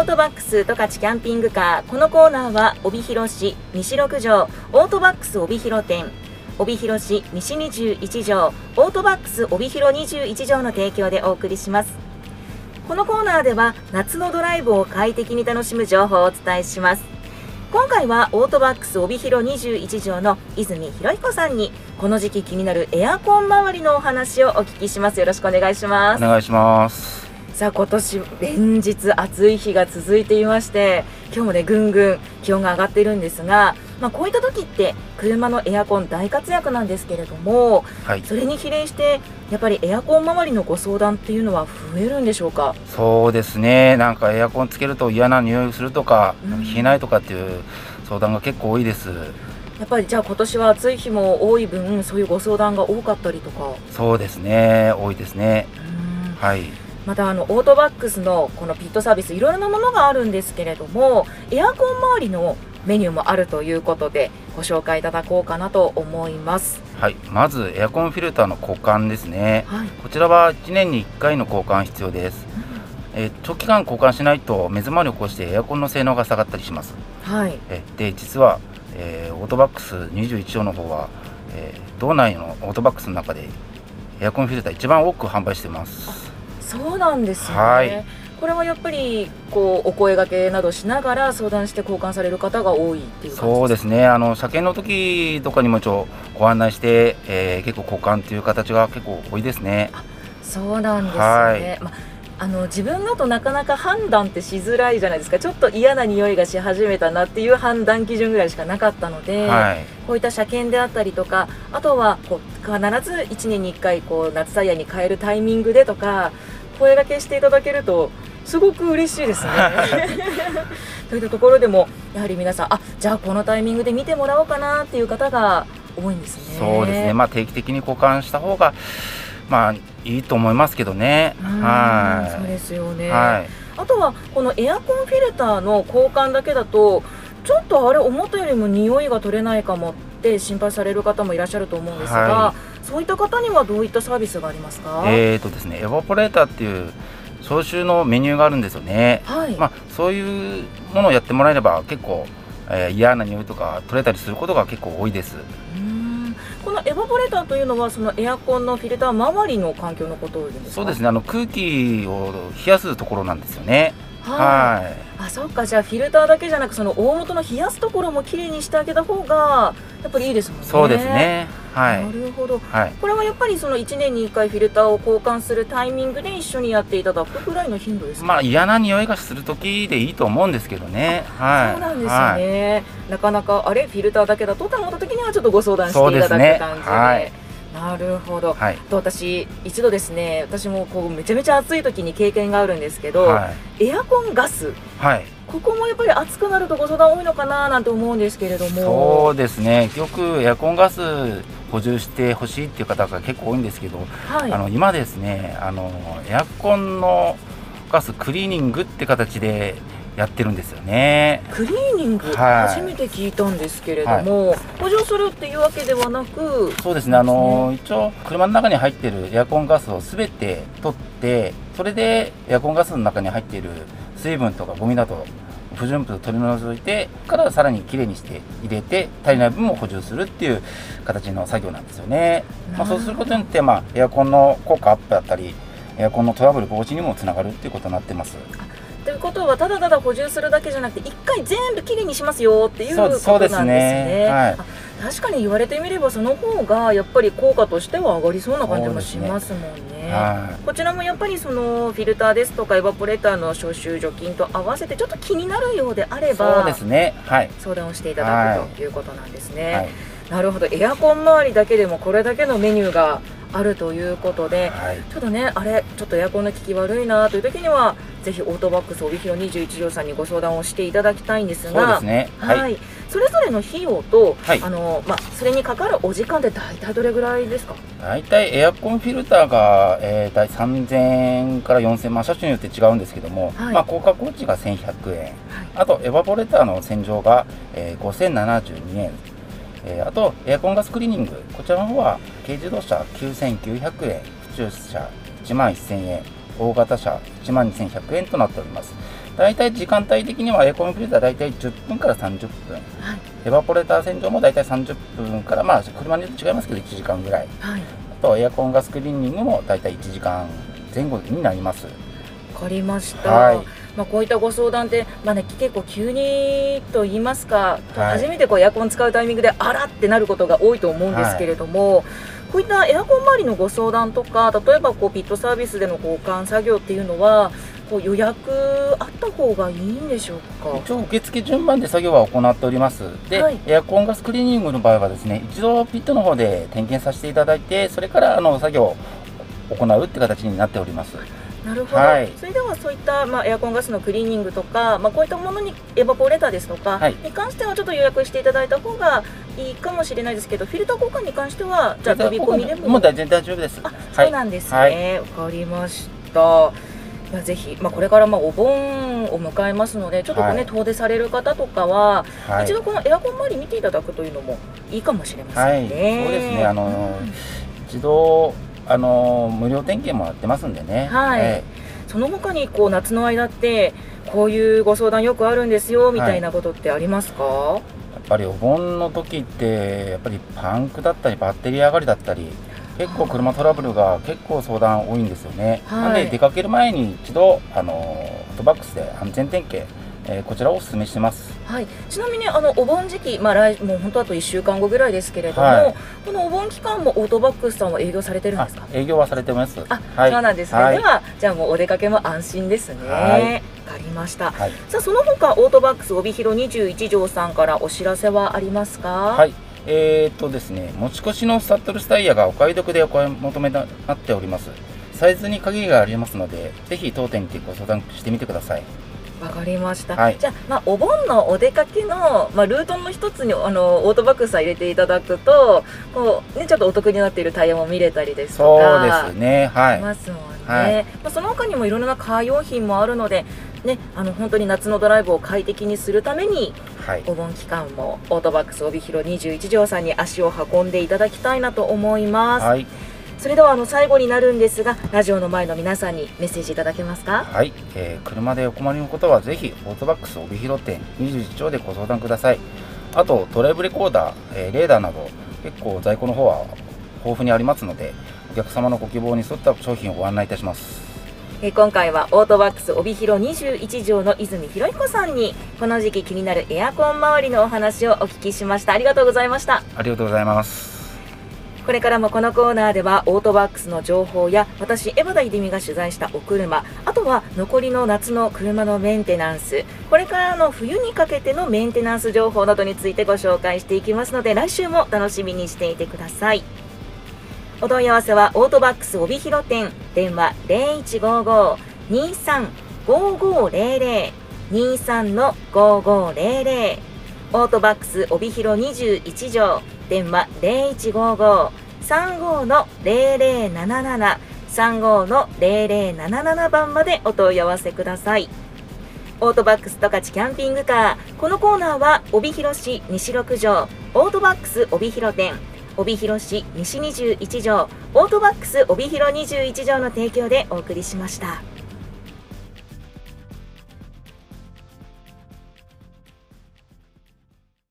オートバックス十勝キャンピングカーこのコーナーは帯広市西6条オートバックス帯広店。帯広市西21条オートバックス帯広21条の提供でお送りします。このコーナーでは夏のドライブを快適に楽しむ情報をお伝えします。今回はオートバックス帯広21条の泉博彦さんにこの時期気になるエアコン周りのお話をお聞きします。よろしくお願いします。お願いします。さあ今年連日暑い日が続いていまして今日もねぐんぐん気温が上がっているんですが、まあ、こういった時って車のエアコン大活躍なんですけれども、はい、それに比例してやっぱりエアコン周りのご相談っていうのは増えるんでしょうか？そうですね。なんかエアコンつけると嫌な匂いするとか、うん、冷えないとかっていう相談が結構多いです。やっぱりじゃあ今年は暑い日も多い分そういうご相談が多かったりとか？そうですね。多いですね。はいまたあのオートバックスのこのピットサービスいろいろなものがあるんですけれどもエアコン周りのメニューもあるということでご紹介いただこうかなと思います。はい。まずエアコンフィルターの交換ですね、はい、こちらは1年に1回の交換必要です、うん、え長期間交換しないと目詰まりを起こしてエアコンの性能が下がったりします、はい、えで実は、えー、オートバックス21条の方は、えー、道内のオートバックスの中でエアコンフィルター一番多く販売してますそうなんですね、はい、これはやっぱりこうお声がけなどしながら相談して交換される方が多いっていうそうですね。あの車検の時とかにもちょご案内して、えー、結構交換っていう形が結構多いですね。そうなんですね、はい、まあの自分だとなかなか判断ってしづらいじゃないですか。ちょっと嫌な匂いがし始めたなっていう判断基準ぐらいしかなかったので、はい、こういった車検であったりとかあとはこう必ず1年に1回こう夏タイヤに変えるタイミングでとか声がけしていただけるとすごく嬉しいですね。といったところでもやはり皆さんあじゃあこのタイミングで見てもらおうかなっていう方が多いんですね。そうですね、まあ、定期的に交換した方がまあいいと思いますけどね。はい、そうですよね、はい、あとはこのエアコンフィルターの交換だけだとちょっとあれ思ったよりも匂いが取れないかもって心配される方もいらっしゃると思うんですが、はい、そういった方にはどういったサービスがありますか？えーとですねエバポレーターっていう消臭のメニューがあるんですよね、はい、まあ、そういうものをやってもらえれば結構、えー、嫌な匂いとか取れたりすることが結構多いです。このエバポレーターというのはそのエアコンのフィルター周りの環境のことをそうですね。あの空気を冷やすところなんですよね。はい、あそっか。じゃあフィルターだけじゃなくその大元の冷やすところもきれいにしてあげた方がやっぱりいいですもんね。そうですねはい、なるほど、はい、これはやっぱりその1年に1回フィルターを交換するタイミングで一緒にやっていただくぐらいの頻度ですか？まあ嫌な匂いがする時でいいと思うんですけどね、はい、そうなんですよね、はい、なかなかあれフィルターだけだとと思った時にはちょっとご相談していただく感じで。はい。なるほど、はい、と私一度ですね私もこうめちゃめちゃ暑い時に経験があるんですけど、はい、エアコンガス、はい、ここもやっぱり暑くなるとご相談多いのかななんて思うんですけれども。そうですね。よくエアコンガス補充してほしいっていう方が結構多いんですけど、はい、あの今ですねあのエアコンのガスクリーニングって形でやってるんですよね。クリーニング、はい、初めて聞いたんですけれども、はい、補助するっていうわけではなくそうですねあの一応車の中に入ってるエアコンガスをすべて取ってそれでエアコンガスの中に入っている水分とかゴミなど不純物を取り除いてからさらにきれいにして入れて足りない分も補充するっていう形の作業なんですよね、まあ、そうすることによって、まあ、エアコンの効果アップだったりエアコンのトラブル防止にもつながるっていうことになってます。ということはただただ補充するだけじゃなくて一回全部きれいにしますよっていうことなんですね。ね。はい、確かに言われてみればその方がやっぱり効果としては上がりそうな感じもしますもんね。ねはい、こちらもやっぱりそのフィルターですとかエバポレーターの消臭除菌と合わせてちょっと気になるようであればそうですね、はい、相談をしていただくということなんですね。はい、なるほど。エアコン周りだけでもこれだけのメニューがあるということで、はい、ちょっとねあれちょっとエアコンの効き悪いなという時にはぜひオートバックス帯広21条さんにご相談をしていただきたいんですがそうですね、はい、はい、それぞれの費用と、はい、あのまあ、それにかかるお時間で大体どれぐらいですか？大体エアコンフィルターが、えー、大体3000円から4000万車種によって違うんですけども、はい、まあ、高架工事が1100円、あとエバポレーターの洗浄が、えー、5072円えー、あとエアコンガスクリーニング。こちらの方は軽自動車9900円。普通車1万1000円。大型車1万2100円となっております。大体時間帯的にはエアコンフィルター大体10分から30分、はい、エバポレーター洗浄も大体30分からまあ車によって違いますけど1時間ぐらい、はい、あとエアコンガスクリーニングも大体1時間前後になります。わかりました、はい、まあ、こういったご相談って、まあね、結構急にと言いますか、はい、初めてこうエアコン使うタイミングであらってなることが多いと思うんですけれども、はい、こういったエアコン周りのご相談とか例えばこうピットサービスでの交換作業っていうのはこう予約あった方がいいんでしょうか？一応受付順番で作業は行っております。で、はい、エアコンガスクリーニングの場合はですね一度ピットの方で点検させていただいてそれからあの作業を行うって形になっておりますなるほど、はい、それではそういった、まあ、エアコンガスのクリーニングとか、まあ、こういったものにエバポレーターですとか、に関してはちょっと予約していただいた方がいいかもしれないですけどフィルター交換に関してはじゃあ飛び込みでも？もう大丈夫です。あそうなんですね。わ、はい、かりました。いやぜひ、まあ、これからまあお盆を迎えますのでちょっとね、はい、遠出される方とかは、はい、一度このエアコン周り見ていただくというのもいいかもしれませんね。はい、そうですね。あの、うん、一度あの無料点検もやってますんでね。はい、えー、その他にこう夏の間ってこういうご相談よくあるんですよみたいなことってありますか、やっぱりお盆の時ってやっぱりパンクだったりバッテリー上がりだったり結構車トラブルが結構相談多いんですよね、はい、なんで出かける前に一度あのホットバックスで安全点検えー、こちらをお勧めしてます、はい、ちなみにあのお盆時期、まあ、来もう本当あと1週間後ぐらいですけれども、はい、このお盆期間もオートバックスさんは営業されてるんですか？営業はされてます。あ、はい、そうなんですね、はい、ではじゃあもうお出かけも安心ですね。わかりました、はい、さあその他オートバックス帯広21条さんからお知らせはありますか？はい。えー、っとですね、持ち越しのサットルスタイヤがお買い得でお買い求めになっております。サイズに限りがありますので、ぜひ当店にご相談してみてください。わかりました、はい、じゃあ、まあ、お盆のお出かけの、まあ、ルートの一つにあのオートバックス入れていただくとこう、ね、ちょっとお得になっているタイヤも見れたりですとか。そうですね。はい。ますもんね、はい、まあ、その他にもいろんなカー用品もあるのでね、あの本当に夏のドライブを快適にするために、はい、お盆期間もオートバックス帯広21条さんに足を運んでいただきたいなと思います。はいそれではあの最後になるんですがラジオの前の皆さんにメッセージいただけますか？はい、えー、車でお困りのことはぜひオートバックス帯広店21丁でご相談ください。あとドライブレコーダー、えー、レーダーなど結構在庫の方は豊富にありますのでお客様のご希望に沿った商品をご案内いたします。え今回はオートバックス帯広21条の泉博彦さんにこの時期気になるエアコン周りのお話をお聞きしました。ありがとうございました。ありがとうございますこれからもこのコーナーではオートバックスの情報や私エバダイデミが取材したお車あとは残りの夏の車のメンテナンスこれからの冬にかけてのメンテナンス情報などについてご紹介していきますので来週も楽しみにしていてください。お問い合わせはオートバックス帯広店電話0155-23-5500 23の5500オートバックス帯広21条電話0155-35の0077 35の0077番までお問い合わせくださいオートバックス十勝キャンピングカーこのコーナーは帯広市西6条オートバックス帯広店帯広市西21条オートバックス帯広21条の提供でお送りしました。